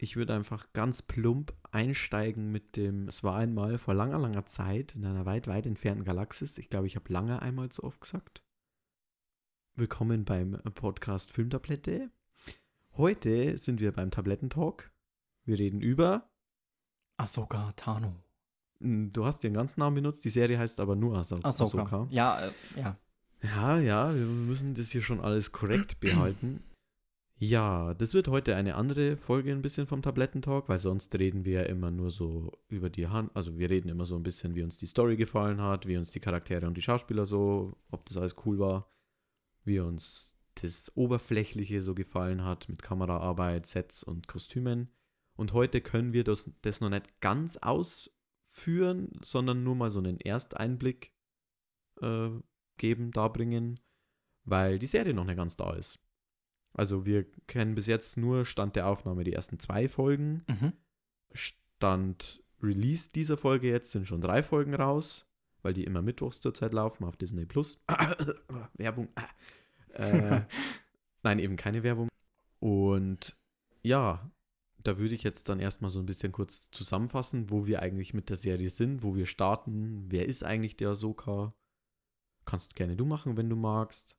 Ich würde einfach ganz plump einsteigen mit dem, es war einmal vor langer, langer Zeit in einer weit, weit entfernten Galaxis. Ich glaube, ich habe lange einmal so oft gesagt. Willkommen beim Podcast Filmtablette. Heute sind wir beim Tablettentalk. Wir reden über. Ahsoka Tano. Hm, du hast den ganzen Namen benutzt, die Serie heißt aber nur Ahsoka. Ahsoka. Ja, äh, ja. Ja, ja, wir müssen das hier schon alles korrekt behalten. Ja, das wird heute eine andere Folge ein bisschen vom Tablettentalk, weil sonst reden wir ja immer nur so über die Hand, also wir reden immer so ein bisschen, wie uns die Story gefallen hat, wie uns die Charaktere und die Schauspieler so, ob das alles cool war, wie uns das Oberflächliche so gefallen hat mit Kameraarbeit, Sets und Kostümen. Und heute können wir das, das noch nicht ganz ausführen, sondern nur mal so einen Ersteinblick äh, geben, darbringen, weil die Serie noch nicht ganz da ist. Also wir kennen bis jetzt nur Stand der Aufnahme die ersten zwei Folgen. Mhm. Stand Release dieser Folge jetzt sind schon drei Folgen raus, weil die immer mittwochs zurzeit laufen auf Disney Plus. Werbung. Äh, nein, eben keine Werbung. Und ja, da würde ich jetzt dann erstmal so ein bisschen kurz zusammenfassen, wo wir eigentlich mit der Serie sind, wo wir starten, wer ist eigentlich der Ahsoka. Kannst gerne du machen, wenn du magst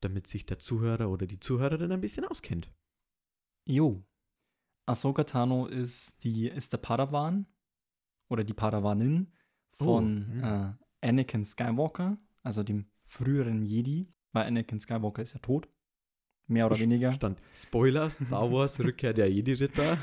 damit sich der Zuhörer oder die Zuhörerin ein bisschen auskennt. Jo. Ahsoka Tano ist, die, ist der Padawan oder die Padawanin von oh, äh, Anakin Skywalker, also dem früheren Jedi, weil Anakin Skywalker ist ja tot. Mehr oder weniger. Stand Spoiler, Star Wars, Rückkehr der Jedi-Ritter.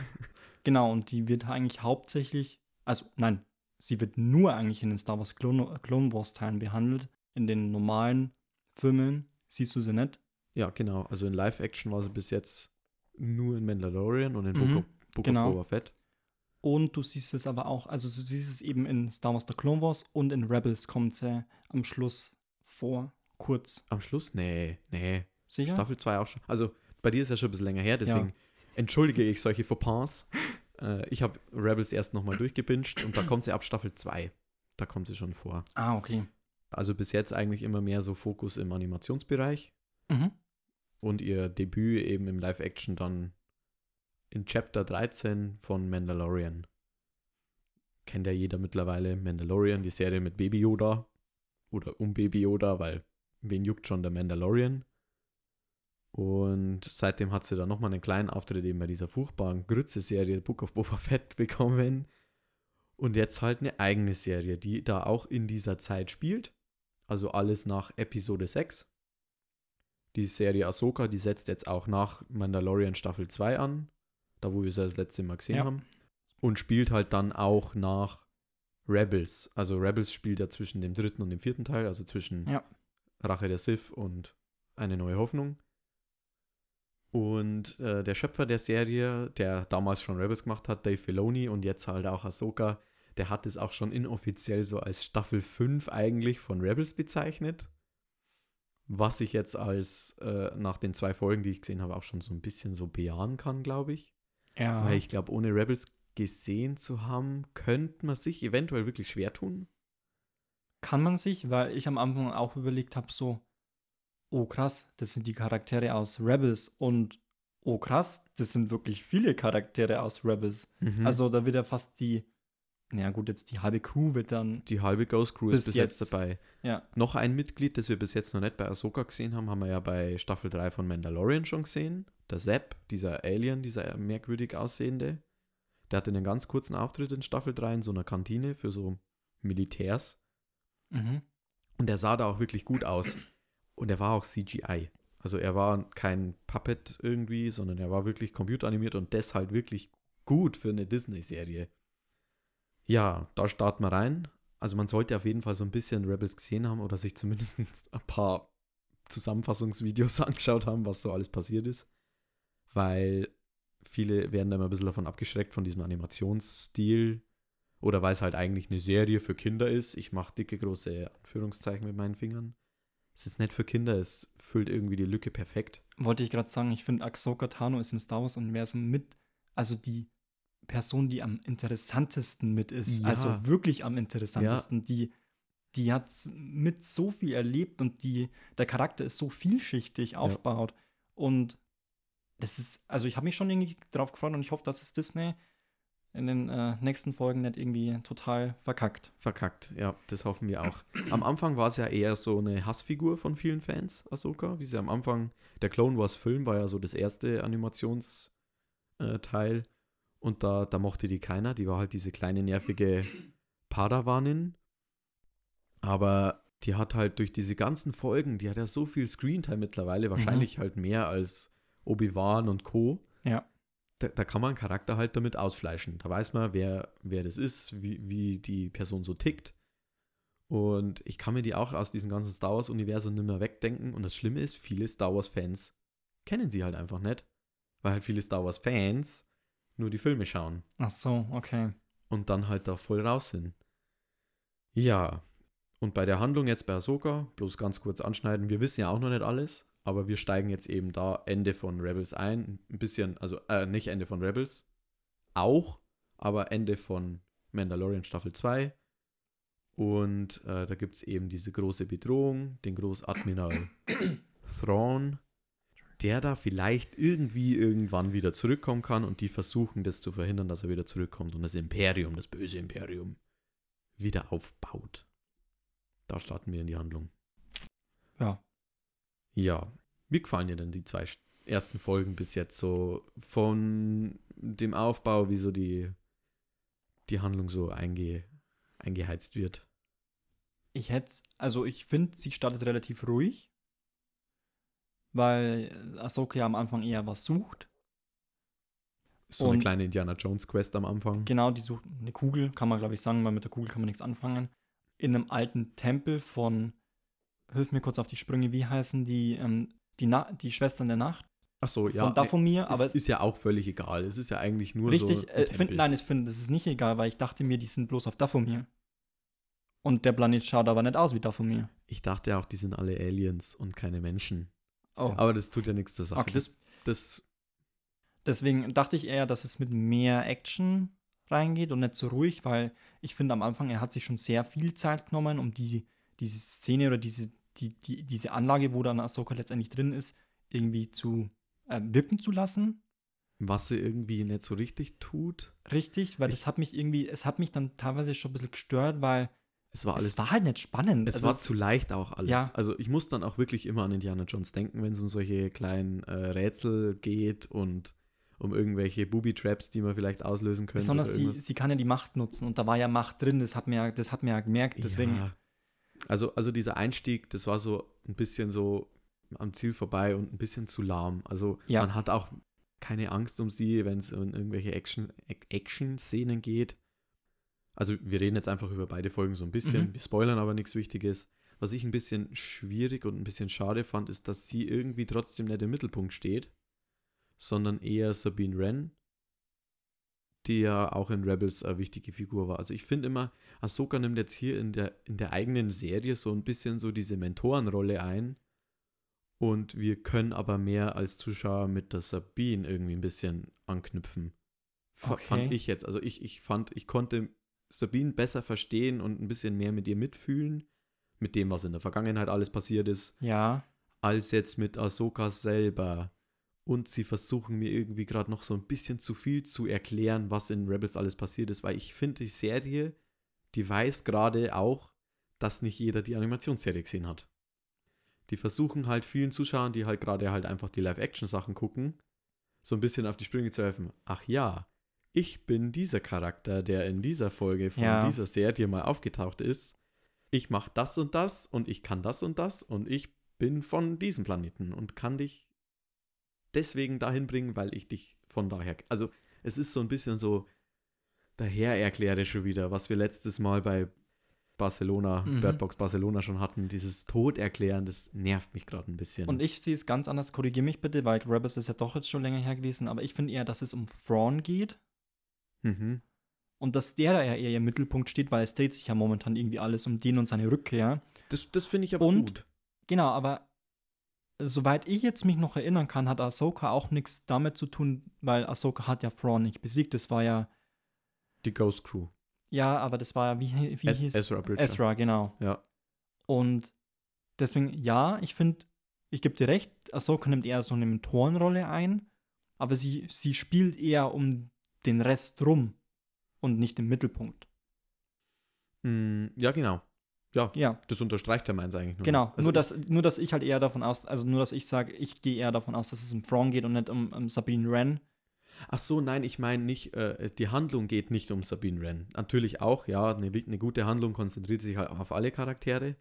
Genau, und die wird eigentlich hauptsächlich, also nein, sie wird nur eigentlich in den Star Wars Clone, Clone Wars Teilen behandelt. In den normalen Filmen Siehst du sie nicht? Ja, genau. Also in Live-Action war sie bis jetzt nur in Mandalorian und in mhm, Book, of, Book genau. of Boba Fett. Und du siehst es aber auch, also du siehst es eben in Star Wars The Clone Wars und in Rebels kommt sie am Schluss vor, kurz. Am Schluss? Nee, nee. Sicher? Staffel 2 auch schon. Also bei dir ist ja schon ein bisschen länger her, deswegen ja. entschuldige ich solche Fauxpas. äh, ich habe Rebels erst nochmal durchgebinged und da kommt sie ab Staffel 2. Da kommt sie schon vor. Ah, okay. Also bis jetzt eigentlich immer mehr so Fokus im Animationsbereich. Mhm. Und ihr Debüt eben im Live-Action dann in Chapter 13 von Mandalorian. Kennt ja jeder mittlerweile Mandalorian, die Serie mit Baby Yoda. Oder um Baby Yoda, weil wen juckt schon der Mandalorian? Und seitdem hat sie dann nochmal einen kleinen Auftritt eben bei dieser furchtbaren Grütze-Serie Book of Boba Fett bekommen. Und jetzt halt eine eigene Serie, die da auch in dieser Zeit spielt. Also alles nach Episode 6. Die Serie Ahsoka, die setzt jetzt auch nach Mandalorian Staffel 2 an, da wo wir sie das letzte Mal gesehen ja. haben. Und spielt halt dann auch nach Rebels. Also Rebels spielt ja zwischen dem dritten und dem vierten Teil, also zwischen ja. Rache der Sith und Eine neue Hoffnung. Und äh, der Schöpfer der Serie, der damals schon Rebels gemacht hat, Dave Filoni und jetzt halt auch Ahsoka, der hat es auch schon inoffiziell so als Staffel 5 eigentlich von Rebels bezeichnet. Was ich jetzt als äh, nach den zwei Folgen, die ich gesehen habe, auch schon so ein bisschen so bejahen kann, glaube ich. Ja. Weil ich glaube, ohne Rebels gesehen zu haben, könnte man sich eventuell wirklich schwer tun. Kann man sich, weil ich am Anfang auch überlegt habe, so, oh krass, das sind die Charaktere aus Rebels und oh krass, das sind wirklich viele Charaktere aus Rebels. Mhm. Also da wird ja fast die ja gut, jetzt die halbe Crew wird dann. Die halbe Ghost Crew ist bis jetzt, jetzt, dabei. Ja. Noch ein Mitglied, das wir bis jetzt noch nicht bei Ahsoka gesehen haben, haben wir ja bei Staffel 3 von Mandalorian schon gesehen. Der Sepp, dieser Alien, dieser merkwürdig aussehende. Der hatte einen ganz kurzen Auftritt in Staffel 3 in so einer Kantine für so Militärs. Mhm. Und der sah da auch wirklich gut aus. Und er war auch CGI. Also er war kein Puppet irgendwie, sondern er war wirklich computeranimiert und deshalb wirklich gut für eine Disney-Serie. Ja, da starten wir rein. Also man sollte auf jeden Fall so ein bisschen Rebels gesehen haben oder sich zumindest ein paar Zusammenfassungsvideos angeschaut haben, was so alles passiert ist. Weil viele werden da immer ein bisschen davon abgeschreckt von diesem Animationsstil oder weil es halt eigentlich eine Serie für Kinder ist. Ich mache dicke, große Anführungszeichen mit meinen Fingern. Es ist nicht für Kinder, es füllt irgendwie die Lücke perfekt. Wollte ich gerade sagen, ich finde Ahsoka Tano ist im Star Wars-Universum mit, also die Person, die am interessantesten mit ist. Ja. Also wirklich am interessantesten. Ja. Die, die hat mit so viel erlebt und die, der Charakter ist so vielschichtig aufgebaut. Ja. Und das ist, also ich habe mich schon irgendwie drauf gefreut und ich hoffe, dass es Disney in den äh, nächsten Folgen nicht irgendwie total verkackt. Verkackt, ja, das hoffen wir auch. Am Anfang war es ja eher so eine Hassfigur von vielen Fans, Ahsoka, wie sie am Anfang, der Clone Wars Film war ja so das erste Animationsteil äh, und da, da mochte die keiner, die war halt diese kleine nervige Padawanin, aber die hat halt durch diese ganzen Folgen, die hat ja so viel Screentime mittlerweile, wahrscheinlich mhm. halt mehr als Obi-Wan und Co. Ja da, da, kann man Charakter halt damit ausfleischen. Da weiß man, wer, wer das ist, wie, wie die Person so tickt. Und ich kann mir die auch aus diesem ganzen Star Wars-Universum nicht mehr wegdenken. Und das Schlimme ist, viele Star Wars-Fans kennen sie halt einfach nicht. Weil halt viele Star Wars-Fans nur die Filme schauen. Ach so, okay. Und dann halt da voll raus sind. Ja. Und bei der Handlung jetzt bei Ahsoka, bloß ganz kurz anschneiden, wir wissen ja auch noch nicht alles aber wir steigen jetzt eben da Ende von Rebels ein. Ein bisschen, also äh, nicht Ende von Rebels, auch, aber Ende von Mandalorian Staffel 2. Und äh, da gibt es eben diese große Bedrohung, den Großadmiral Thrawn, der da vielleicht irgendwie irgendwann wieder zurückkommen kann und die versuchen das zu verhindern, dass er wieder zurückkommt und das Imperium, das böse Imperium, wieder aufbaut. Da starten wir in die Handlung. Ja, ja, wie gefallen dir denn die zwei ersten Folgen bis jetzt so von dem Aufbau, wie so die, die Handlung so einge, eingeheizt wird? Ich hätte, also ich finde, sie startet relativ ruhig, weil Ahsoka ja am Anfang eher was sucht. So eine kleine Indiana Jones Quest am Anfang. Genau, die sucht eine Kugel, kann man glaube ich sagen, weil mit der Kugel kann man nichts anfangen. In einem alten Tempel von hilf mir kurz auf die Sprünge, wie heißen die, ähm, die, Na die Schwestern der Nacht? Ach so, ja. Von Dathomir, aber es ist ja auch völlig egal. Es ist ja eigentlich nur richtig, so. Richtig, äh, nein, ich finde, das ist nicht egal, weil ich dachte mir, die sind bloß auf Dathomir. Und der Planet schaut aber nicht aus wie Dathomir. Ich dachte auch, die sind alle Aliens und keine Menschen. Oh. Aber das tut ja nichts zur Sache. Okay. Das, das Deswegen dachte ich eher, dass es mit mehr Action reingeht und nicht so ruhig, weil ich finde am Anfang, er hat sich schon sehr viel Zeit genommen, um die, diese Szene oder diese, die, die, diese Anlage, wo dann Ahsoka letztendlich drin ist, irgendwie zu äh, wirken zu lassen. Was sie irgendwie nicht so richtig tut. Richtig, weil ich, das hat mich irgendwie, es hat mich dann teilweise schon ein bisschen gestört, weil es war alles. Es war halt nicht spannend. Es also war zu leicht auch alles. Ja. Also ich muss dann auch wirklich immer an Indiana Jones denken, wenn es um solche kleinen äh, Rätsel geht und um irgendwelche Booby-Traps, die man vielleicht auslösen könnte. Besonders sie, sie kann ja die Macht nutzen und da war ja Macht drin, das hat mir ja, das hat mir ja gemerkt, deswegen. Ja. Also, also dieser Einstieg, das war so ein bisschen so am Ziel vorbei und ein bisschen zu lahm. Also ja. man hat auch keine Angst um sie, wenn es um irgendwelche Action-Szenen geht. Also wir reden jetzt einfach über beide Folgen so ein bisschen. Mhm. Wir spoilern aber nichts Wichtiges. Was ich ein bisschen schwierig und ein bisschen schade fand, ist, dass sie irgendwie trotzdem nicht im Mittelpunkt steht, sondern eher Sabine Wren, die ja auch in Rebels eine wichtige Figur war. Also ich finde immer, Ahsoka nimmt jetzt hier in der, in der eigenen Serie so ein bisschen so diese Mentorenrolle ein. Und wir können aber mehr als Zuschauer mit der Sabine irgendwie ein bisschen anknüpfen. Okay. Fand ich jetzt. Also ich, ich fand, ich konnte Sabine besser verstehen und ein bisschen mehr mit ihr mitfühlen. Mit dem, was in der Vergangenheit alles passiert ist. Ja. Als jetzt mit Ahsoka selber und sie versuchen mir irgendwie gerade noch so ein bisschen zu viel zu erklären, was in Rebels alles passiert ist, weil ich finde, die Serie, die weiß gerade auch, dass nicht jeder die Animationsserie gesehen hat. Die versuchen halt vielen Zuschauern, die halt gerade halt einfach die Live-Action-Sachen gucken, so ein bisschen auf die Sprünge zu helfen. Ach ja, ich bin dieser Charakter, der in dieser Folge von ja. dieser Serie mal aufgetaucht ist. Ich mache das und das und ich kann das und das und ich bin von diesem Planeten und kann dich deswegen dahin bringen, weil ich dich von daher. Also, es ist so ein bisschen so, daher erkläre schon wieder, was wir letztes Mal bei Barcelona, mhm. Birdbox Barcelona schon hatten, dieses Tod erklären, das nervt mich gerade ein bisschen. Und ich sehe es ganz anders, korrigiere mich bitte, weil Rebels ist ja doch jetzt schon länger her gewesen, aber ich finde eher, dass es um Thrawn geht. Mhm. Und dass der da eher im Mittelpunkt steht, weil es dreht sich ja momentan irgendwie alles um den und seine Rückkehr. Das, das finde ich aber und, gut. Genau, aber soweit ich jetzt mich noch erinnern kann, hat Ahsoka auch nichts damit zu tun, weil Ahsoka hat ja Thrawn nicht besiegt. Das war ja. Die Ghost Crew. Ja, aber das war ja, wie, wie es hieß Ezra Bridger. Ezra, genau. Ja. Und deswegen, ja, ich finde, ich gebe dir recht, Ahsoka nimmt eher so eine Mentorenrolle ein aber sie, sie spielt eher um den Rest rum und nicht im Mittelpunkt. Mm, ja, genau. Ja, Ja, das unterstreicht ja meins eigentlich nur. genau. Also nur, dass, nur, dass ich halt eher davon aus, also nur, dass ich sage, ich gehe eher davon aus, dass es um Thrawn geht und nicht um, um Sabine Wren. Ach so, nein, ich meine nicht, äh, die Handlung geht nicht um Sabine Wren. Natürlich auch, ja, eine, eine gute Handlung konzentriert sich halt auf alle Charaktere.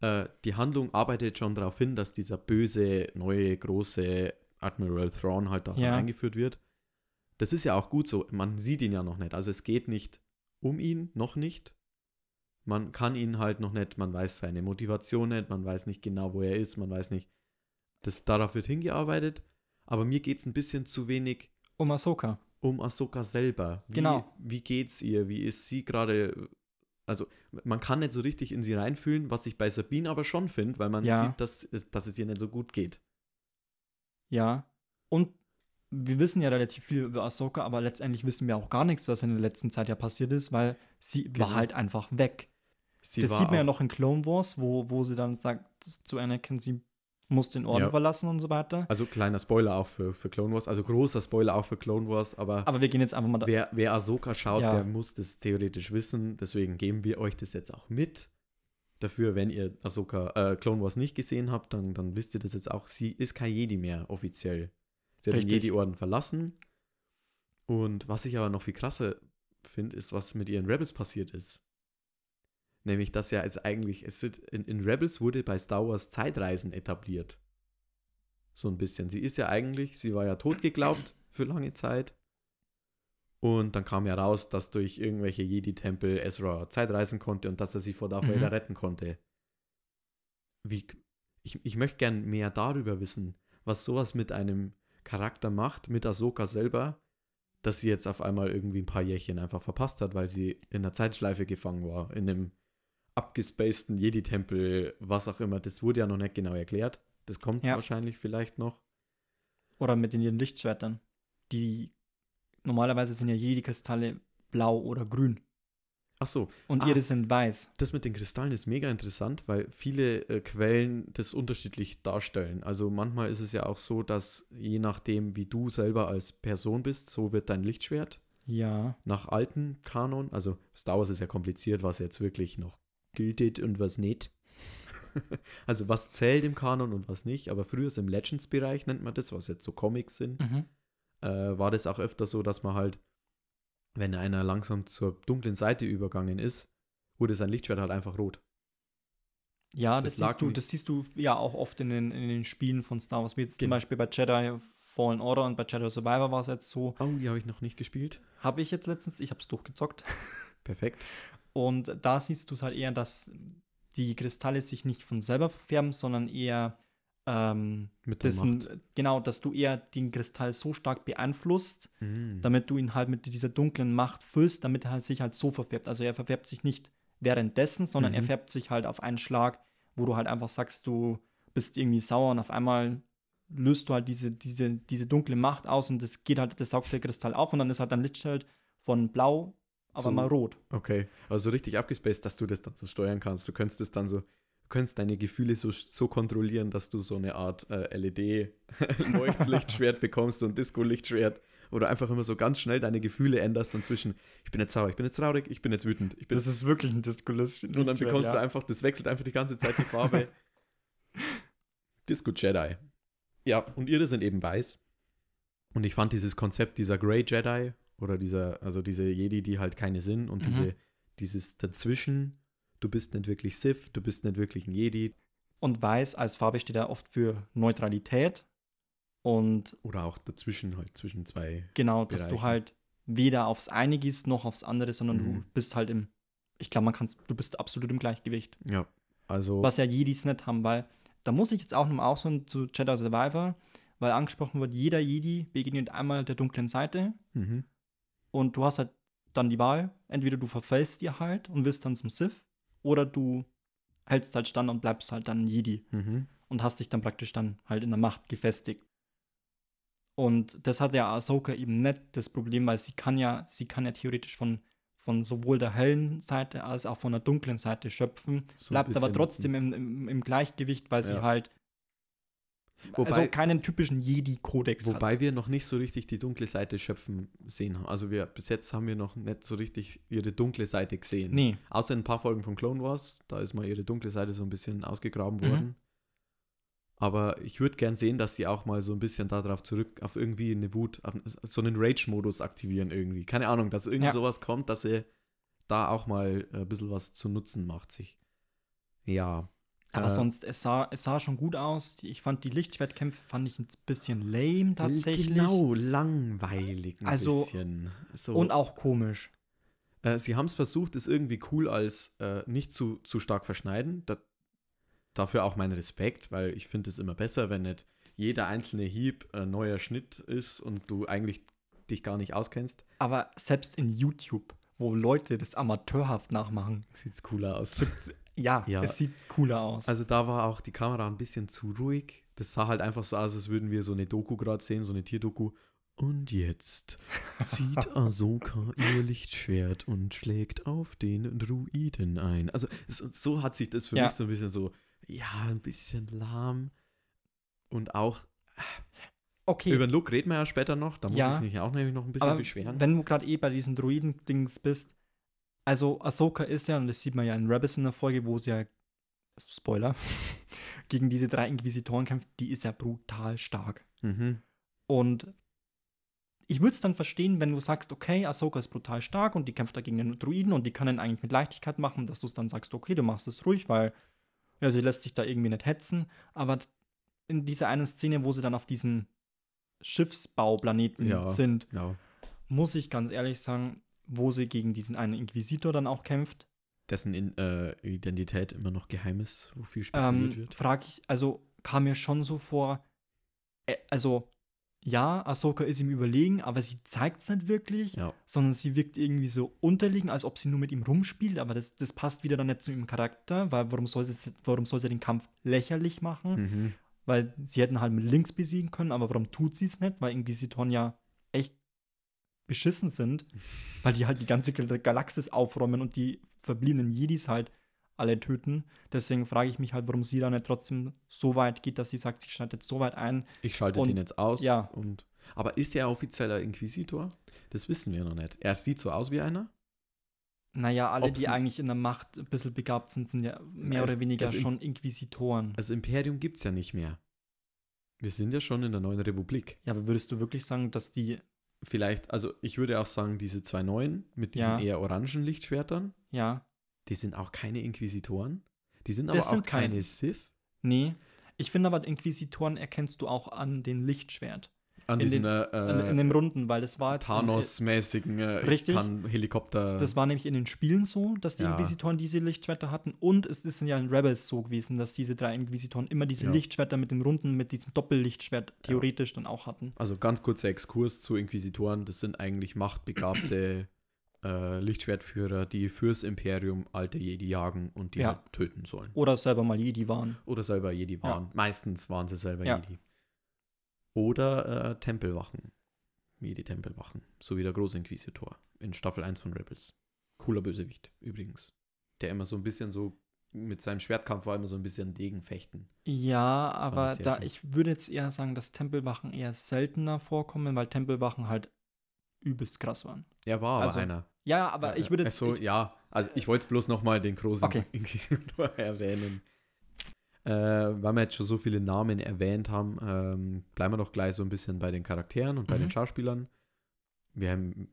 Äh, die Handlung arbeitet schon darauf hin, dass dieser böse, neue, große Admiral Thrawn halt da Ja. eingeführt wird. Das ist ja auch gut so. Man sieht ihn ja noch nicht. Also es geht nicht um ihn, noch nicht. Man kann ihn halt noch nicht, man weiß seine Motivation nicht, man weiß nicht genau, wo er ist, man weiß nicht. Das, darauf wird hingearbeitet. Aber mir geht es ein bisschen zu wenig Um Ahsoka. um Ahsoka selber. Wie, Genau. Wie geht's ihr? Wie ist sie gerade? Also, man kann nicht so richtig in sie reinfühlen, was ich bei Sabine aber schon finde, weil man Ja. sieht, dass, dass es ihr nicht so gut geht. Ja. Und wir wissen ja relativ viel über Ahsoka, aber letztendlich wissen wir auch gar nichts, was in der letzten Zeit ja passiert ist, weil sie Genau. war halt einfach weg. Sie das sieht man ja noch in Clone Wars, wo, wo sie dann sagt zu Anakin, sie muss den Orden Ja. verlassen und so weiter. Also, kleiner Spoiler auch für, für Clone Wars, also großer Spoiler auch für Clone Wars, aber, Aber wir gehen jetzt einfach mal da. wer, wer Ahsoka schaut, Ja. der muss das theoretisch wissen. Deswegen geben wir euch das jetzt auch mit. Dafür, wenn ihr Ahsoka, äh, Clone Wars nicht gesehen habt, dann, dann wisst ihr das jetzt auch. Sie ist kein Jedi mehr offiziell. Sie hat den Richtig. Jedi-Orden verlassen. Und was ich aber noch viel krasser finde, ist, was mit ihren Rebels passiert ist. Nämlich, dass ja es eigentlich, es sind, in, in Rebels wurde bei Star Wars Zeitreisen etabliert. So ein bisschen. Sie ist ja eigentlich, sie war ja tot geglaubt für lange Zeit. Und dann kam ja raus, dass durch irgendwelche Jedi-Tempel Ezra Zeitreisen konnte und dass er sie vor Darth Mhm. Vader retten konnte. Wie, ich, ich möchte gern mehr darüber wissen, was sowas mit einem Charakter macht, mit Ahsoka selber, dass sie jetzt auf einmal irgendwie ein paar Jährchen einfach verpasst hat, weil sie in einer Zeitschleife gefangen war, in einem abgespaceden Jedi-Tempel, was auch immer. Das wurde ja noch nicht genau erklärt. Das kommt Ja. wahrscheinlich vielleicht noch. Oder mit den ihren Lichtschwertern. Die normalerweise sind ja Jedi-Kristalle blau oder grün. Ach so, Und Ah. ihre sind weiß. Das mit den Kristallen ist mega interessant, weil viele äh, Quellen das unterschiedlich darstellen. Also manchmal ist es ja auch so, dass je nachdem, wie du selber als Person bist, so wird dein Lichtschwert Ja. nach alten Kanon. Also Star Wars ist ja kompliziert, was jetzt wirklich noch gilt und was nicht. also was zählt im Kanon und was nicht. Aber früher ist im Legends-Bereich nennt man das, was jetzt so Comics sind Mhm. äh, war das auch öfter so, dass man halt, wenn einer langsam zur dunklen Seite übergangen ist, wurde sein Lichtschwert halt einfach rot. Ja, Das das, siehst du, das siehst du ja auch oft in den, in den Spielen von Star Wars, wie jetzt zum. Beispiel bei Jedi Fallen Order und bei Jedi Survivor war es jetzt so. Oh, die habe ich noch nicht gespielt. Habe ich jetzt letztens, ich habe es durchgezockt. Perfekt. Und da siehst du es halt eher, dass die Kristalle sich nicht von selber färben, sondern eher ähm, dessen, genau, dass du eher den Kristall so stark beeinflusst, Mhm. damit du ihn halt mit dieser dunklen Macht füllst, damit er sich halt so verfärbt. Also er verfärbt sich nicht währenddessen, sondern er Mhm. färbt sich halt auf einen Schlag, wo du halt einfach sagst, du bist irgendwie sauer und auf einmal löst du halt diese, diese, diese dunkle Macht aus und das geht halt, das saugt der Kristall auf und dann ist halt ein Lichtschalt von blau, aber So. mal rot. Okay, also richtig abgespaced, dass du das dann so steuern kannst. Du könntest es dann so, könntest deine Gefühle so, so kontrollieren, dass du so eine Art äh, LED-Leuchtlichtschwert bekommst, so ein Disco-Lichtschwert, du einfach immer so ganz schnell deine Gefühle änderst und zwischen, ich bin jetzt sauer, ich bin jetzt traurig, ich bin jetzt wütend, ich bin Das ist wirklich ein Disco-Licht. Und dann bekommst du einfach, das wechselt einfach die ganze Zeit die Farbe. Disco Jedi. Ja, und ihre sind eben weiß. Und ich fand dieses Konzept dieser Grey Jedi oder dieser, also diese Jedi, die halt keine sind und Mhm. diese, dieses dazwischen, du bist nicht wirklich Sith, du bist nicht wirklich ein Jedi Und weiß als Farbe steht ja oft für Neutralität. Und oder auch dazwischen halt zwischen zwei. genau, dass du halt weder aufs eine gehst noch aufs andere, sondern Mhm. du bist halt im, ich glaube, man kann du bist absolut im Gleichgewicht. Ja, also Was ja Jedis nicht haben, weil da muss ich jetzt auch nochmal ausholen zu Jedi Survivor, weil angesprochen wird, jeder Jedi begegnet einmal der dunklen Seite mhm. und du hast halt dann die Wahl, entweder du verfällst dir halt und wirst dann zum Sith oder du hältst halt stand und bleibst halt dann ein Jedi Mhm. und hast dich dann praktisch dann halt in der Macht gefestigt. Und das hat ja Ahsoka eben nicht das Problem, weil sie kann ja, sie kann ja theoretisch von, von sowohl der hellen Seite als auch von der dunklen Seite schöpfen, So bleibt aber trotzdem im, im, im Gleichgewicht, weil sie Ja. halt Wobei, also keinen typischen Jedi-Kodex hat. wobei wir noch nicht so richtig die dunkle Seite schöpfen sehen haben. Also wir, bis jetzt haben wir noch nicht so richtig ihre dunkle Seite gesehen. Nee, Außer in ein paar Folgen von Clone Wars, da ist mal ihre dunkle Seite so ein bisschen ausgegraben Mhm. worden. Aber ich würde gern sehen, dass sie auch mal so ein bisschen darauf zurück, auf irgendwie eine Wut, so einen Rage-Modus aktivieren irgendwie. Keine Ahnung, dass irgend Ja. sowas kommt, dass sie da auch mal äh, ein bisschen was zu nutzen macht sich. Ja. Aber Äh, sonst, es sah, es sah schon gut aus. Ich fand die Lichtschwertkämpfe fand ich ein bisschen lame tatsächlich. Genau, langweilig ein Also- bisschen. So. Und auch komisch. Äh, sie haben es versucht, es irgendwie cool als äh, nicht zu, zu stark verschneiden. Da, dafür auch mein Respekt, weil ich finde es immer besser, wenn nicht jeder einzelne Hieb ein neuer Schnitt ist und du eigentlich dich gar nicht auskennst. Aber selbst in YouTube, wo Leute das amateurhaft nachmachen, Sieht es cooler aus. Ja, Ja. es sieht cooler aus. Also da war auch die Kamera ein bisschen zu ruhig. Das sah halt einfach so aus, als würden wir so eine Doku gerade sehen, so eine Tierdoku. Und jetzt zieht Ahsoka ihr Lichtschwert und schlägt auf den Druiden ein. Also so, hat sich das für Ja. mich so ein bisschen so, ja, ein bisschen lahm. Und auch, okay, über den Look reden wir ja später noch, da muss Ja. ich mich auch nämlich noch ein bisschen beschweren. wenn du gerade eh bei diesen Druiden-Dings bist, also Ahsoka ist ja, und das sieht man ja in Rebels in der Folge, wo sie ja, Spoiler, gegen diese drei Inquisitoren kämpft, die ist ja brutal stark. mhm. Und ich würde es dann verstehen, wenn du sagst, okay, Ahsoka ist brutal stark und die kämpft da gegen den Druiden und die kann ihn eigentlich mit Leichtigkeit machen, dass du es dann sagst, okay, du machst es ruhig, weil ja, sie lässt sich da irgendwie nicht hetzen. Aber in dieser einen Szene, wo sie dann auf diesen Schiffsbauplaneten Ja. sind, Ja, muss ich ganz ehrlich sagen, wo sie gegen diesen einen Inquisitor dann auch kämpft, dessen in, äh, Identität immer noch geheim ist, wo viel spekuliert ähm, wird. frage ich, also kam mir schon so vor, äh, also ja, Ahsoka ist ihm überlegen, aber sie zeigt es nicht wirklich, Ja. sondern sie wirkt irgendwie so unterlegen, als ob sie nur mit ihm rumspielt, aber das, das passt wieder dann nicht zu ihrem Charakter, weil warum soll sie, warum soll sie den Kampf lächerlich machen? Mhm. Weil sie hätten halt mit links besiegen können, aber warum tut sie es nicht? Weil Inquisitoren ja beschissen sind, weil die halt die ganze Gal- Galaxis aufräumen und die verbliebenen Jedis halt alle töten. Deswegen frage ich mich halt, warum sie da nicht trotzdem so weit geht, dass sie sagt, sie schneidet jetzt so weit ein. Ich schalte den jetzt aus. ja. Und, aber ist er offizieller Inquisitor? Das wissen wir noch nicht. Er sieht so aus wie einer. Naja, alle, Ob's die eigentlich in der Macht ein bisschen begabt sind, sind ja mehr Es- oder weniger schon Inquisitoren. Das Imperium gibt es ja nicht mehr. Wir sind ja schon in der neuen Republik. Ja, aber würdest du wirklich sagen, dass die, Vielleicht, also ich würde auch sagen, diese zwei neuen mit diesen Ja. eher orangen Lichtschwertern, ja, die sind auch keine Inquisitoren. Die sind aber Das auch sind keine. Sith. nee. Ich finde aber, Inquisitoren erkennst du auch an den Lichtschwert. An In diesen den- äh, in, in dem Runden, weil das war jetzt. Thanos-mäßigen äh, Richtig. Helikopter. Das war nämlich in den Spielen so, dass die Ja. Inquisitoren diese Lichtschwerter hatten. Und es ist ja in Rebels so gewesen, dass diese drei Inquisitoren immer diese Ja. Lichtschwerter mit den Runden, mit diesem Doppellichtschwert theoretisch dann auch hatten. Also ganz kurzer Exkurs zu Inquisitoren. Das sind eigentlich machtbegabte äh, Lichtschwertführer, die fürs Imperium alte Jedi jagen und die Ja. halt töten sollen. Oder selber mal Jedi waren. Oder selber Jedi waren. Meistens waren sie selber Ja. Jedi. Oder äh, Tempelwachen. Jedi-Tempelwachen. So wie der Großinquisitor in Staffel 1 von Rebels. Cooler Bösewicht, übrigens. Der immer so ein bisschen so mit seinem Schwertkampf war immer so ein bisschen Degenfechten. Ja, aber sehr da schön. ich würde jetzt eher sagen, dass Tempelwachen eher seltener vorkommen, weil Tempelwachen halt übelst krass waren. Er war aber Also, einer. Ja, aber ich würde jetzt. So, ich, ja, also ich wollte bloß nochmal den großen Okay. Inquisitor erwähnen. Äh, weil wir jetzt schon so viele Namen erwähnt haben, ähm, bleiben wir doch gleich so ein bisschen bei den Charakteren und bei Mhm. den Schauspielern. Wir haben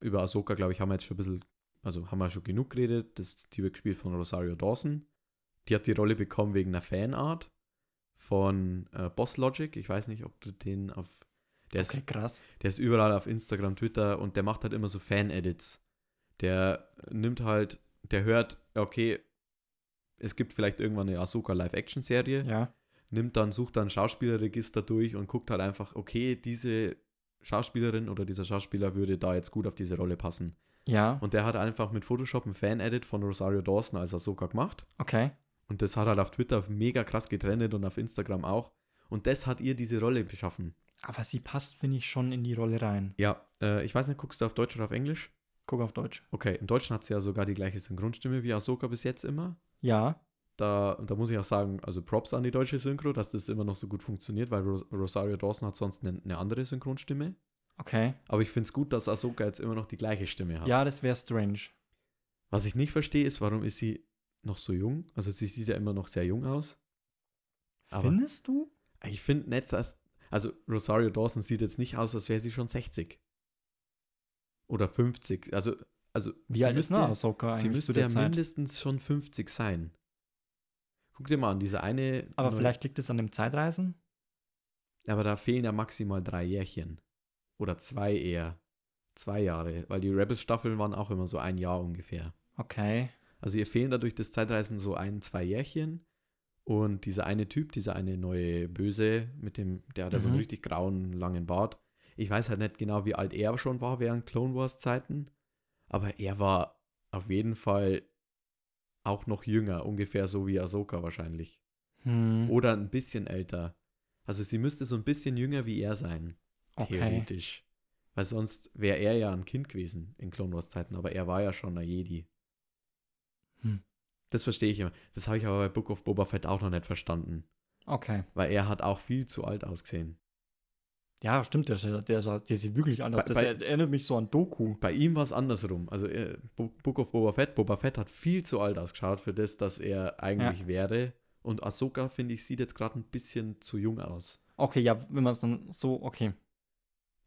über Ahsoka, glaube ich, haben wir jetzt schon ein bisschen, also haben wir schon genug geredet. Das, die wird gespielt von Rosario Dawson. Die hat die Rolle bekommen wegen einer Fanart von äh, Boss Logic. Ich weiß nicht, ob du den auf. Der ist okay, krass. der ist überall auf Instagram, Twitter und der macht halt immer so Fan-Edits. Der nimmt halt, der hört, okay, es gibt vielleicht irgendwann eine Ahsoka Live-Action-Serie, Ja. nimmt dann, sucht dann Schauspielerregister durch und guckt halt einfach, okay, diese Schauspielerin oder dieser Schauspieler würde da jetzt gut auf diese Rolle passen. Ja. Und der hat einfach mit Photoshop einen Fan-Edit von Rosario Dawson als Ahsoka gemacht. Okay. Und das hat halt auf Twitter mega krass getrennt und auf Instagram auch. Und das hat ihr diese Rolle beschaffen. Aber sie passt, finde ich, schon in die Rolle rein. Ja, äh, ich weiß nicht, guckst du auf Deutsch oder auf Englisch? Guck auf Deutsch. Okay, im Deutschen hat sie ja sogar die gleiche Synchronstimme wie Ahsoka bis jetzt immer. Ja. Da, da muss ich auch sagen, also Props an die deutsche Synchro, dass das immer noch so gut funktioniert, weil Ros Rosario Dawson hat sonst eine, eine andere Synchronstimme. Okay. Aber ich finde es gut, dass Ahsoka jetzt immer noch die gleiche Stimme hat. Ja, das wäre strange. Was ich nicht verstehe, ist, warum ist sie noch so jung? Also sie sieht ja immer noch sehr jung aus. Aber Findest du? ich finde nicht, dass. Also Rosario Dawson sieht jetzt nicht aus, als wäre sie schon 60. Oder 50. Also, also Wie sie alt ist Ahsoka sie müsste ja mindestens schon 50 sein. Guck dir mal an, diese eine. Aber neue- vielleicht liegt es an dem Zeitreisen? Aber da fehlen ja maximal drei Jährchen. Oder zwei eher. Zwei Jahre. Weil die Rebels-Staffeln waren auch immer so ein Jahr ungefähr. Okay. Also ihr fehlen dadurch das Zeitreisen so ein, zwei Jährchen. Und dieser eine Typ, dieser eine neue Böse, mit dem, der hat ja so einen Mhm. richtig grauen, langen Bart. Ich weiß halt nicht genau, wie alt er schon war während Clone Wars Zeiten. Aber er war auf jeden Fall auch noch jünger, ungefähr so wie Ahsoka wahrscheinlich. Hm. Oder ein bisschen älter. Also sie müsste so ein bisschen jünger wie er sein, Okay. theoretisch. Weil sonst wäre er ja ein Kind gewesen in Clone Wars Zeiten, aber er war ja schon ein Jedi. Hm. Das verstehe ich immer. Das habe ich aber bei Book of Boba Fett auch noch nicht verstanden. Okay. Weil er hat auch viel zu alt ausgesehen. Ja, stimmt, der, der, der, der sieht wirklich anders. Bei- Das bei- erinnert mich so an Doku. Bei ihm war es andersrum. Also äh, Bo- Book of Boba Fett, Boba Fett hat viel zu alt ausgeschaut für das, dass er eigentlich wäre. Und Ahsoka, finde ich, sieht jetzt gerade ein bisschen zu jung aus. Okay, ja, wenn man es dann so, okay.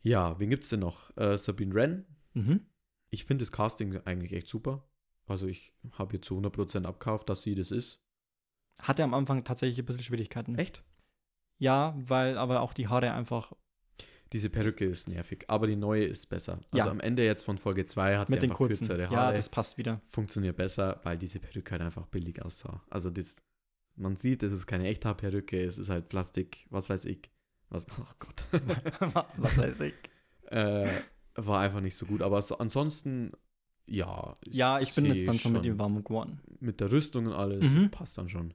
Ja, wen gibt's denn noch? Äh, Sabine Wren. Mhm. Ich finde das Casting eigentlich echt super. Also ich habe ihr zu 100% abkauft, dass sie das ist. Hatte am Anfang tatsächlich ein bisschen Schwierigkeiten. Echt? Ja, weil aber auch die Haare einfach Diese Perücke ist nervig, aber die neue ist besser. Also Ja. am Ende jetzt von Folge 2 hat sie mit den einfach kurzen. kürzere Ja, Haare. das passt wieder. funktioniert besser, weil diese Perücke halt einfach billig aussah. Also das, man sieht, es ist keine echte Perücke, es ist halt Plastik, was weiß ich. Was, oh Gott. Was weiß ich. äh, war einfach nicht so gut. Aber so, ansonsten, ja. Ja, ich bin jetzt dann schon mit ihm warm geworden. Mit der Rüstung und alles, Mhm. passt dann schon.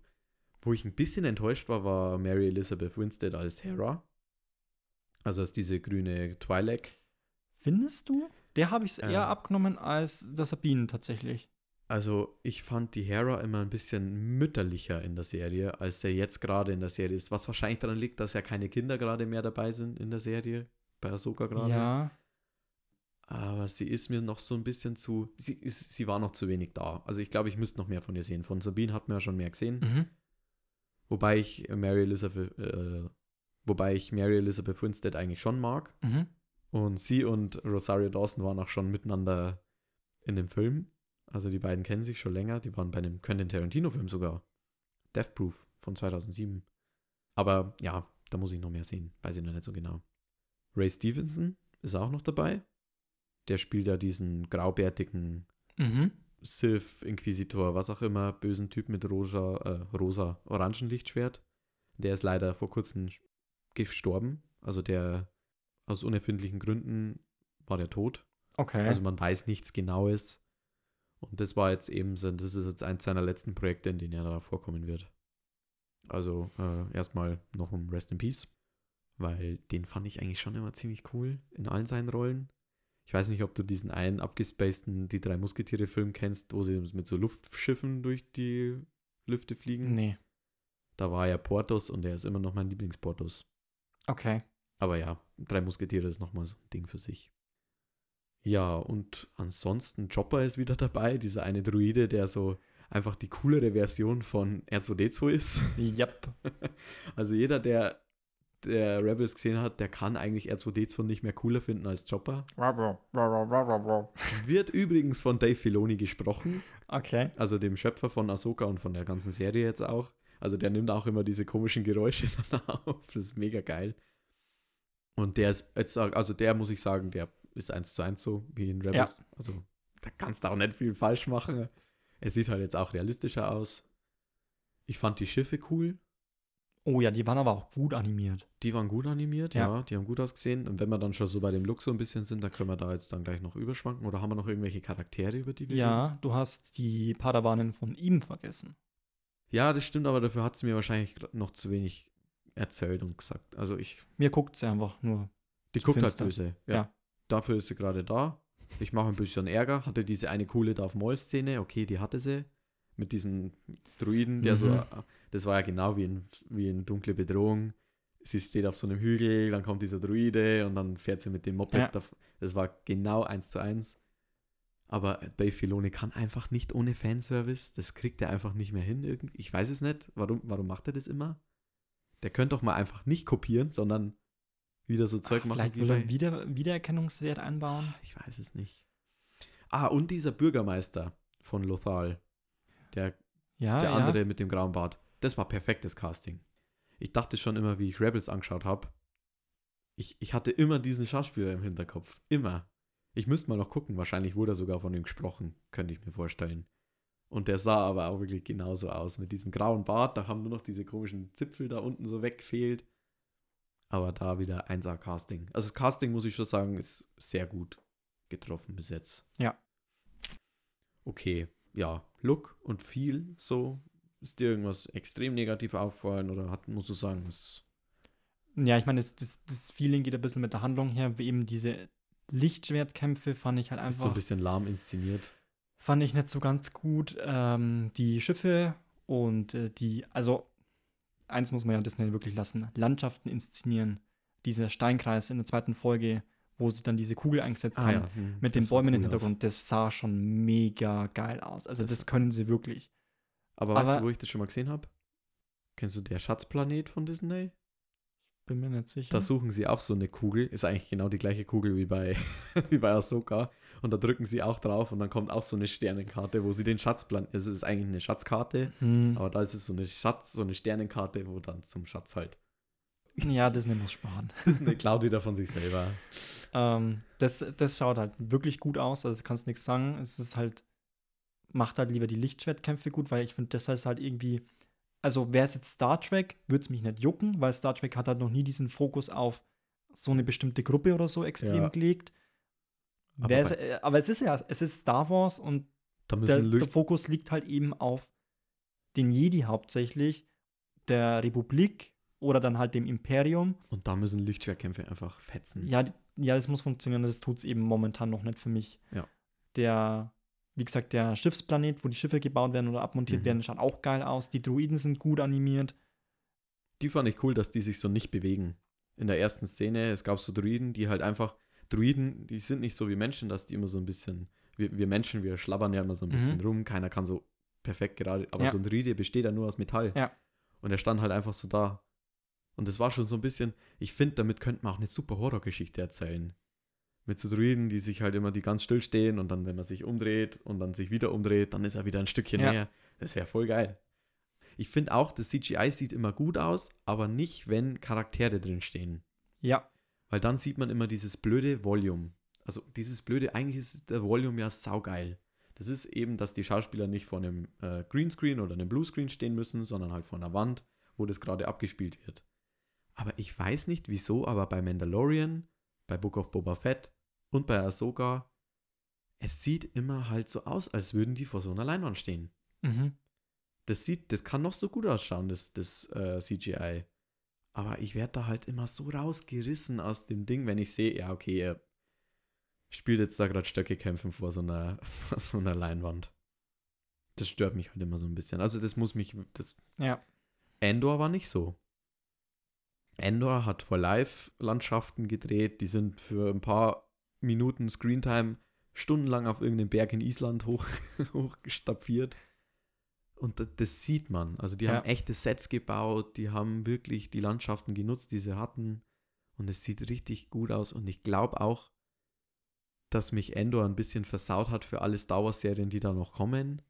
Wo ich ein bisschen enttäuscht war, war Mary Elizabeth Winstead als Hera. Also als diese grüne Twi'lek. Findest du? Der habe ich es Äh. eher abgenommen als der Sabine tatsächlich. Also ich fand die Hera immer ein bisschen mütterlicher in der Serie, als er jetzt gerade in der Serie ist. Was wahrscheinlich daran liegt, dass ja keine Kinder gerade mehr dabei sind in der Serie. Bei Ahsoka gerade. Ja. Aber sie ist mir noch so ein bisschen zu. Sie, ist, sie war noch zu wenig da. Also ich glaube, ich müsste noch mehr von ihr sehen. Von Sabine hat man ja schon mehr gesehen. Mhm. Wobei ich Mary Elizabeth, äh, wobei ich Mary Elizabeth Winstead eigentlich schon mag. Mhm. Und sie und Rosario Dawson waren auch schon miteinander in dem Film. Also die beiden kennen sich schon länger. Die waren bei einem Quentin Tarantino-Film sogar. Death Proof von 2007. Aber ja, da muss ich noch mehr sehen. Weiß ich noch nicht so genau. Ray Stevenson ist auch noch dabei. Der spielt ja diesen graubärtigen Mhm. Sith, Inquisitor, was auch immer, bösen Typ mit rosa, äh, rosa Orangenlichtschwert. Der ist leider vor kurzem gestorben. Also der aus unerfindlichen Gründen war der tot. Okay. Also man weiß nichts Genaues. Und das war jetzt eben, das ist jetzt eins seiner letzten Projekte, in denen er da vorkommen wird. Also äh, erstmal noch um Rest in Peace, weil den fand ich eigentlich schon immer ziemlich cool in allen seinen Rollen. Ich weiß nicht, ob du diesen einen abgespaceden Die drei Musketiere-Film kennst, wo sie mit so Luftschiffen durch die Lüfte fliegen. nee. Da war ja Portos und der ist immer noch mein Lieblingsportos. Okay. Aber ja, drei Musketiere ist nochmal so ein Ding für sich. Ja, und ansonsten Chopper ist wieder dabei, dieser eine Druide, der so einfach die coolere Version von R2D2 ist. Yep. Also jeder, der, der Rebels gesehen hat, der kann eigentlich R2D2 nicht mehr cooler finden als Chopper. Wird übrigens von Dave Filoni gesprochen, Okay. also dem Schöpfer von Ahsoka und von der ganzen Serie jetzt auch. Also der nimmt auch immer diese komischen Geräusche dann auf. Das ist mega geil. Und der ist jetzt, also der muss ich sagen, der ist eins zu eins so wie in Rebels. Also da kannst du auch nicht viel falsch machen. Er sieht halt jetzt auch realistischer aus. Ich fand die Schiffe cool. Oh ja, die waren aber auch gut animiert. Die waren gut animiert, ja. Ja. die haben gut ausgesehen. Und wenn wir dann schon so bei dem Look so ein bisschen sind, dann können wir da jetzt dann gleich noch überschwanken. Oder haben wir noch irgendwelche Charaktere, über die wir reden? Ja, du hast die Padawanin von ihm vergessen. Ja, das stimmt, aber dafür hat es mir wahrscheinlich noch zu wenig erzählt und gesagt. Also ich, Mir guckt sie einfach nur. die guckt halt finster. böse. Ja. Ja. Dafür ist sie gerade da. Ich mache ein bisschen Ärger. Hatte diese eine coole Darth Maul-Szene. Okay, die hatte sie. mit diesen Druiden, der so, Mhm. das war ja genau wie in, wie in Dunkle Bedrohung. Sie steht auf so einem Hügel, dann kommt dieser Druide und dann fährt sie mit dem Moped. Ja. Das war genau eins zu eins. Aber Dave Filoni kann einfach nicht ohne Fanservice. Das kriegt er einfach nicht mehr hin. Ich weiß es nicht. Warum, warum macht er das immer? Der könnte doch mal einfach nicht kopieren, sondern wieder so Zeug Ach, machen. vielleicht will er wieder, Wiedererkennungswert einbauen. ich weiß es nicht. Ah, und dieser Bürgermeister von Lothal. Der, Ja, der ja. andere mit dem grauen Bart. Das war perfektes Casting. Ich dachte schon immer, wie ich Rebels angeschaut habe. Ich, ich hatte immer diesen Schauspieler im Hinterkopf. Immer. Ich müsste mal noch gucken. Wahrscheinlich wurde er sogar von ihm gesprochen. Könnte ich mir vorstellen. Und der sah aber auch wirklich genauso aus. Mit diesem grauen Bart. Da haben nur noch diese komischen Zipfel da unten so weggefehlt. Aber da wieder 1A Casting. Also das Casting, muss ich schon sagen, ist sehr gut getroffen bis jetzt. Ja. Okay, ja, Look und viel so. Ist dir irgendwas extrem negativ auffallen oder hat, musst du sagen, es Ja, ich meine, das, das, das Feeling geht ein bisschen mit der Handlung her, wie eben diese Lichtschwertkämpfe fand ich halt ist so ein einfach, bisschen lahm inszeniert? fand ich nicht so ganz gut. Ähm, die Schiffe und äh, die, also eins muss man ja Disney wirklich lassen, Landschaften inszenieren. Dieser Steinkreis in der zweiten Folge, wo sie dann diese Kugel eingesetzt haben, hm, mit den Bäumen im cool aus. Hintergrund, das sah schon mega geil aus. Also Das- das, können sie wirklich. Aber, weißt aber- du, wo ich das schon mal gesehen habe? Kennst du der Schatzplanet von Disney? Bin mir nicht sicher. Da suchen sie auch so eine Kugel. Ist eigentlich genau die gleiche Kugel wie bei, wie bei Ahsoka. Und da drücken sie auch drauf und dann kommt auch so eine Sternenkarte, wo sie den Schatzplan. Es ist eigentlich eine Schatzkarte, Hm, aber da ist es so eine Schatz, so eine Sternenkarte, wo dann zum Schatz halt. ja, Disney muss sparen. Disney klaut wieder von sich selber. Ähm, das, das schaut halt wirklich gut aus, also kannst nichts sagen. Es ist halt, macht halt lieber die Lichtschwertkämpfe gut, weil ich finde, das ist halt irgendwie, also wäre es jetzt Star Trek, würde es mich nicht jucken, weil Star Trek hat halt noch nie diesen Fokus auf so eine bestimmte Gruppe oder so extrem Ja. gelegt. Aber bei- äh, aber es ist ja, es ist Star Wars und der, der Fokus liegt halt eben auf den Jedi hauptsächlich, der Republik oder dann halt dem Imperium. Und da müssen Lichtschwertkämpfe einfach fetzen. Ja, ja, das muss funktionieren. Das tut es eben momentan noch nicht für mich. Ja. Der, wie gesagt, der Schiffsplanet, wo die Schiffe gebaut werden oder abmontiert Mhm. werden, schaut auch geil aus. Die Druiden sind gut animiert. Die fand ich cool, dass die sich so nicht bewegen. In der ersten Szene, es gab so Druiden, die halt einfach, Druiden, die sind nicht so wie Menschen, dass die immer so ein bisschen, wir, wir Menschen, wir schlabbern ja immer so ein bisschen Mhm. rum, keiner kann so perfekt gerade, aber Ja. so ein Druide besteht ja nur aus Metall. Ja. Und er stand halt einfach so da. Und das war schon so ein bisschen, ich finde, damit könnte man auch eine super Horrorgeschichte erzählen. Mit so Druiden, die sich halt immer, die ganz still stehen und dann, wenn man sich umdreht und dann sich wieder umdreht, dann ist er wieder ein Stückchen Ja. näher. Das wäre voll geil. Ich finde auch, das CGI sieht immer gut aus, aber nicht, wenn Charaktere drin stehen. Ja, Weil dann sieht man immer dieses blöde Volume. Also dieses blöde, eigentlich ist der Volume ja saugeil. Das ist eben, dass die Schauspieler nicht vor einem äh, Greenscreen oder einem Bluescreen stehen müssen, sondern halt vor einer Wand, wo das gerade abgespielt wird. Aber ich weiß nicht wieso, aber bei Mandalorian, bei Book of Boba Fett und bei Ahsoka, es sieht immer halt so aus, als würden die vor so einer Leinwand stehen. mhm. Das sieht, das kann noch so gut ausschauen, das, das äh, CGI. Aber ich werde da halt immer so rausgerissen aus dem Ding, wenn ich sehe, ja, okay, er spielt jetzt da gerade Stöcke kämpfen vor so einer, vor so einer Leinwand. Das stört mich halt immer so ein bisschen. Also das muss mich, das ja. Endor war nicht so. Endor hat vor Live-Landschaften gedreht, die sind für ein paar Minuten Screentime stundenlang auf irgendeinem Berg in Island hoch, hochgestapfiert. Und das, das sieht man. Also die Ja. haben echte Sets gebaut, die haben wirklich die Landschaften genutzt, die sie hatten. Und es sieht richtig gut aus. Und ich glaube auch, dass mich Endor ein bisschen versaut hat für alle Star Wars-Serien, die da noch kommen,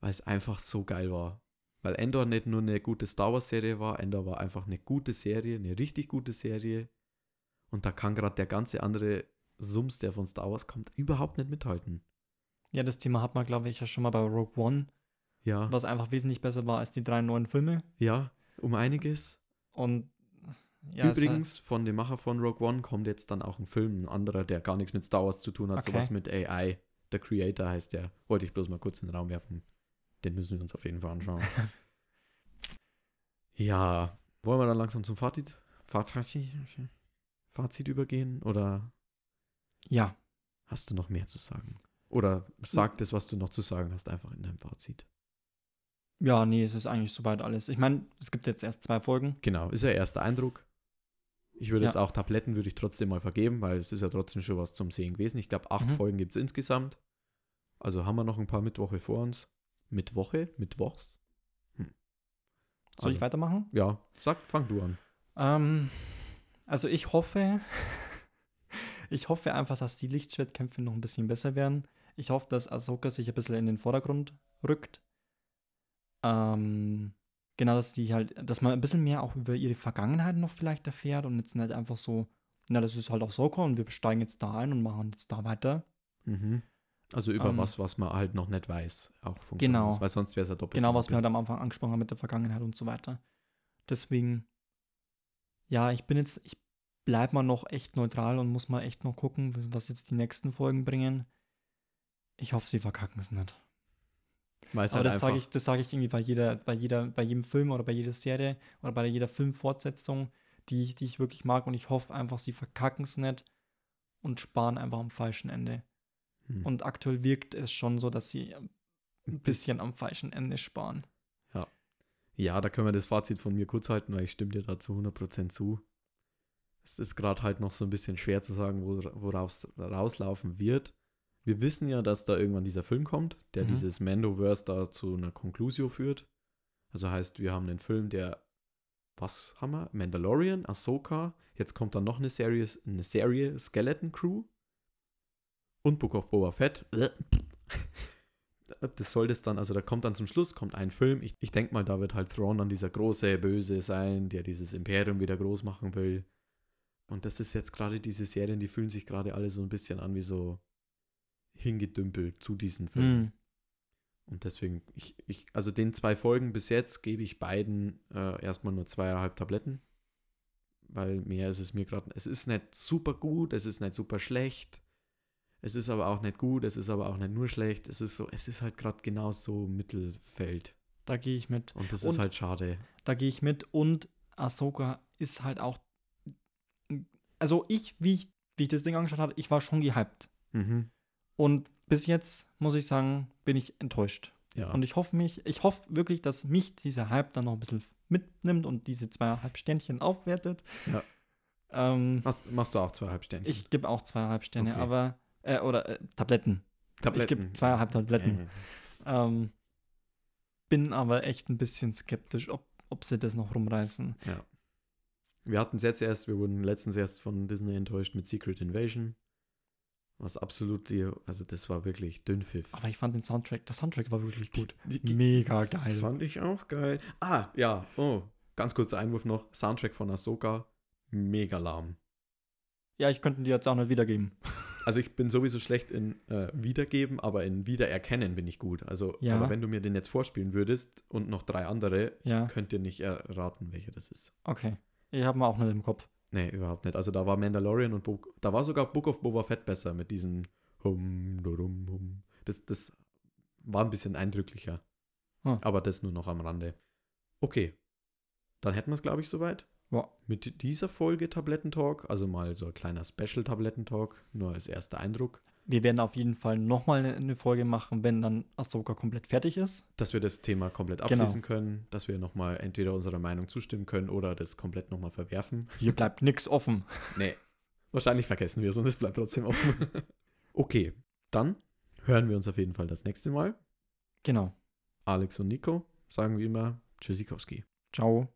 weil es einfach so geil war. Weil Endor nicht nur eine gute Star Wars-Serie war, Endor war einfach eine gute Serie, eine richtig gute Serie. Und da kann gerade der ganze andere Sums, der von Star Wars kommt, überhaupt nicht mithalten. Ja, das Thema hat man, glaube ich, ja schon mal bei Rogue One, Ja, was einfach wesentlich besser war als die drei neuen Filme. ja, um einiges. Und ja, Übrigens, von dem Macher von Rogue One kommt jetzt dann auch ein Film, ein anderer, der gar nichts mit Star Wars zu tun hat, Okay. sowas mit AI. The Creator heißt der. Wollte ich bloß mal kurz in den Raum werfen. Den müssen wir uns auf jeden Fall anschauen. ja, wollen wir dann langsam zum Fazit, Fazit, Fazit übergehen oder ja, hast du noch mehr zu sagen? Oder sag das, was du noch zu sagen hast, einfach in deinem Fazit. Ja, nee, es ist eigentlich soweit alles. Ich meine, es gibt jetzt erst zwei Folgen. Genau, ist ja erster Eindruck. Ich würde Ja. jetzt auch Tabletten würde ich trotzdem mal vergeben, weil es ist ja trotzdem schon was zum Sehen gewesen. Ich glaube, acht Mhm. Folgen gibt es insgesamt. Also haben wir noch ein paar Mittwoche vor uns. Mittwoche? Mittwochs? Soll ich Also- weitermachen? Ja, sag, fang du an. Ähm, also ich hoffe, ich hoffe einfach, dass die Lichtschwertkämpfe noch ein bisschen besser werden. Ich hoffe, dass Ahsoka sich ein bisschen in den Vordergrund rückt. Ähm, genau, dass die halt, dass man ein bisschen mehr auch über ihre Vergangenheit noch vielleicht erfährt und jetzt nicht einfach so, na, das ist halt Ahsoka und wir steigen jetzt da ein und machen jetzt da weiter. Mhm. Also über Ähm, was, was man halt noch nicht weiß, auch von Genau. Weil sonst wäre es ja doppelt. Genau, was wir halt am Anfang angesprochen haben mit der Vergangenheit und so weiter. Deswegen, ja, ich bin jetzt, ich bleib mal noch echt neutral und muss mal echt noch gucken, was- jetzt die nächsten Folgen bringen. Ich hoffe, sie verkacken es nicht. Es Aber halt das sage ich, das sage ich irgendwie bei jeder, bei jeder, bei jedem Film oder bei jeder Serie oder bei jeder Filmfortsetzung, die ich, die ich wirklich mag. Und ich hoffe einfach, sie verkacken es nicht und sparen einfach am falschen Ende. Hm. Und aktuell wirkt es schon so, dass sie ein bisschen am falschen Ende sparen. Ja, da können wir das Fazit von mir kurz halten, weil ich stimme dir da zu 100% zu. Es ist gerade halt noch so ein bisschen schwer zu sagen, wo, worauf es rauslaufen wird. Wir wissen ja, dass da irgendwann dieser Film kommt, der Mhm. dieses Mandoverse da zu einer Conclusio führt. Also heißt, wir haben einen Film, der, was haben wir? Mandalorian, Ahsoka, jetzt kommt dann noch eine Serie, eine Serie Skeleton Crew und Book of Boba Fett. Das soll das dann, also da kommt dann zum Schluss, kommt ein Film. Ich, ich denke mal, da wird halt Thrawn dann dieser große Böse sein, der dieses Imperium wieder groß machen will. Und das ist jetzt gerade diese Serien, die fühlen sich gerade alle so ein bisschen an wie so hingedümpelt zu diesen Filmen. Hm. Und deswegen, ich, ich, also den zwei Folgen bis jetzt gebe ich beiden äh, erstmal nur zweieinhalb Tabletten. Weil mehr ist es mir gerade. Es ist nicht super gut, es ist nicht super schlecht. Es ist aber auch nicht gut, es ist aber auch nicht nur schlecht. Es ist so, es ist halt gerade genau so Mittelfeld. Da gehe ich mit. Und das Und- ist halt schade. Da gehe ich mit. Und Ahsoka ist halt auch. Also ich, wie ich, wie ich das Ding angeschaut habe, ich war schon gehypt. Mhm. Und bis jetzt, muss ich sagen, bin ich enttäuscht. Ja. Und ich hoffe mich, ich hoffe wirklich, dass mich dieser Hype dann noch ein bisschen mitnimmt und diese zweieinhalb Sternchen aufwertet. Ja. Ähm, machst, machst du auch zweieinhalb Sterne? ich gebe auch zweieinhalb Sterne, Okay. aber, äh, oder äh, Tabletten. Ich gebe zweieinhalb Tabletten. Ähm, bin aber echt ein bisschen skeptisch, ob, ob sie das noch rumreißen. Ja. Wir hatten es jetzt erst, wir wurden letztens erst von Disney enttäuscht mit Secret Invasion. Was absolut, also das war wirklich Dünnpfiff. Aber ich fand den Soundtrack, der Soundtrack war wirklich gut. Mega geil. Fand ich auch geil. Ah, ja, oh, ganz kurzer Einwurf noch. Soundtrack von Ahsoka, mega lahm. Ja, ich könnte dir jetzt auch nicht wiedergeben. Also ich bin sowieso schlecht in äh, Wiedergeben, aber in Wiedererkennen bin ich gut. Also, Ja. aber wenn du mir den jetzt vorspielen würdest und noch drei andere, Ja. ich könnte dir nicht erraten, welcher das ist. Okay. Ich habe mal auch nicht im Kopf. Nee, überhaupt nicht. Also da war Mandalorian und Bo da war sogar Book of Boba Fett besser mit diesem Hum, durum, hum. Das, das war ein bisschen eindrücklicher. Hm. Aber das nur noch am Rande. Okay. Dann hätten wir es, glaube ich, soweit. Ja. Mit dieser Folge Tablettentalk, also mal so ein kleiner Special-Tablettentalk, nur als erster Eindruck, Wir werden auf jeden Fall nochmal eine, Folge machen, wenn dann Ahsoka komplett fertig ist. dass wir das Thema komplett Genau. abschließen können, dass wir nochmal entweder unserer Meinung zustimmen können oder das komplett nochmal verwerfen. Hier bleibt nichts offen. Nee. Wahrscheinlich vergessen wir es und es bleibt trotzdem offen. okay, dann hören wir uns auf jeden Fall das nächste Mal. Genau. Alex und Nico sagen wie immer Tschüssikowski. Ciao.